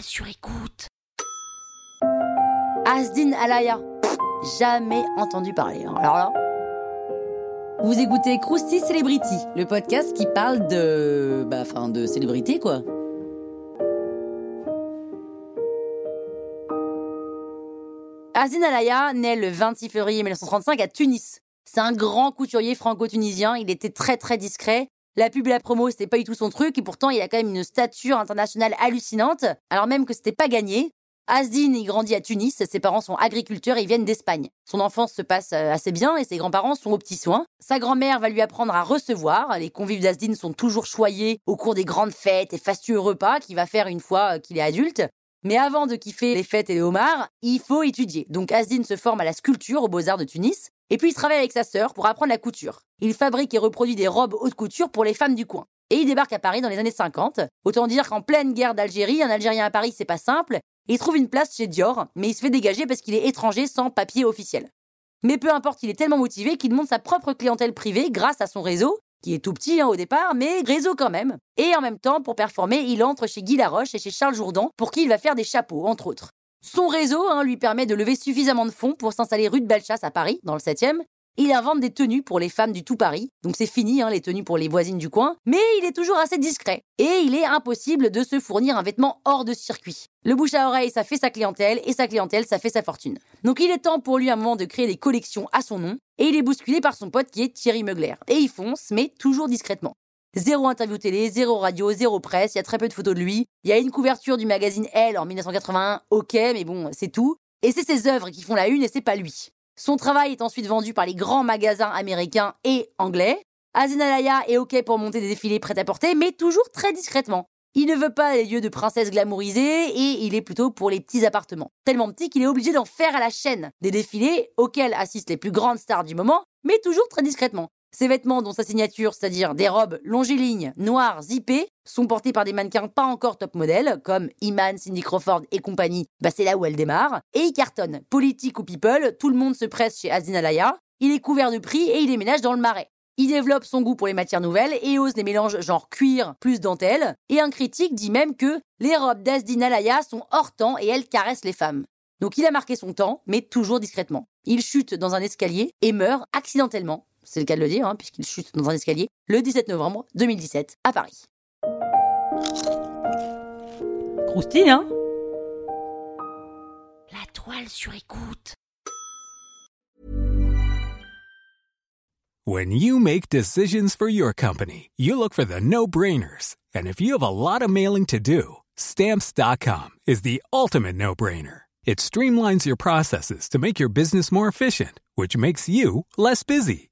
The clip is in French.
sur écoute. Asdin Alaya. Jamais entendu parler. Alors là. Vous écoutez Krusty Celebrity, le podcast qui parle de. Bah, enfin, de célébrité, quoi. Asdin Alaya naît le 26 février 1935 à Tunis. C'est un grand couturier franco-tunisien. Il était très très discret. La pub et la promo, c'était pas du tout son truc, et pourtant il a quand même une stature internationale hallucinante, alors même que c'était pas gagné. Asdin, il grandit à Tunis, ses parents sont agriculteurs et ils viennent d'Espagne. Son enfance se passe euh, assez bien et ses grands-parents sont aux petits soins. Sa grand-mère va lui apprendre à recevoir. Les convives d'Asdin sont toujours choyés au cours des grandes fêtes et fastueux repas qu'il va faire une fois euh, qu'il est adulte. Mais avant de kiffer les fêtes et les homards, il faut étudier. Donc Asdin se forme à la sculpture aux Beaux-Arts de Tunis. Et puis il travaille avec sa sœur pour apprendre la couture. Il fabrique et reproduit des robes haute couture pour les femmes du coin. Et il débarque à Paris dans les années 50. Autant dire qu'en pleine guerre d'Algérie, un Algérien à Paris, c'est pas simple. Il trouve une place chez Dior, mais il se fait dégager parce qu'il est étranger sans papier officiel. Mais peu importe, il est tellement motivé qu'il monte sa propre clientèle privée grâce à son réseau, qui est tout petit hein, au départ, mais réseau quand même. Et en même temps, pour performer, il entre chez Guy Laroche et chez Charles Jourdan, pour qui il va faire des chapeaux, entre autres. Son réseau hein, lui permet de lever suffisamment de fonds pour s'installer rue de Bellechasse à Paris, dans le 7e. Il invente des tenues pour les femmes du tout Paris, donc c'est fini hein, les tenues pour les voisines du coin, mais il est toujours assez discret. Et il est impossible de se fournir un vêtement hors de circuit. Le bouche à oreille, ça fait sa clientèle, et sa clientèle, ça fait sa fortune. Donc il est temps pour lui à un moment de créer des collections à son nom, et il est bousculé par son pote qui est Thierry Mugler. Et il fonce, mais toujours discrètement. Zéro interview télé, zéro radio, zéro presse, il y a très peu de photos de lui. Il y a une couverture du magazine Elle en 1981, ok, mais bon, c'est tout. Et c'est ses œuvres qui font la une et c'est pas lui. Son travail est ensuite vendu par les grands magasins américains et anglais. Azenalaya est ok pour monter des défilés prêt-à-porter, mais toujours très discrètement. Il ne veut pas les lieux de princesses glamourisées et il est plutôt pour les petits appartements. Tellement petit qu'il est obligé d'en faire à la chaîne. Des défilés auxquels assistent les plus grandes stars du moment, mais toujours très discrètement. Ses vêtements dont sa signature, c'est-à-dire des robes longilignes, noires, zippées, sont portés par des mannequins pas encore top modèles, comme Iman, Cindy Crawford et compagnie, bah c'est là où elle démarre, et il cartonne. Politique ou people, tout le monde se presse chez Azin Alaya, il est couvert de prix et il déménage dans le marais. Il développe son goût pour les matières nouvelles et ose les mélanges genre cuir plus dentelle, et un critique dit même que les robes d'Azdin Alaya sont hors temps et elles caressent les femmes. Donc il a marqué son temps, mais toujours discrètement. Il chute dans un escalier et meurt accidentellement c'est le cas de le dire, hein, puisqu'il chute dans un escalier, le 17 novembre 2017 à Paris. Croustille, hein? La toile sur écoute. When you make decisions for your company, you look for the no-brainers. And if you have a lot of mailing to do, stamps.com is the ultimate no-brainer. It streamlines your processes to make your business more efficient, which makes you less busy.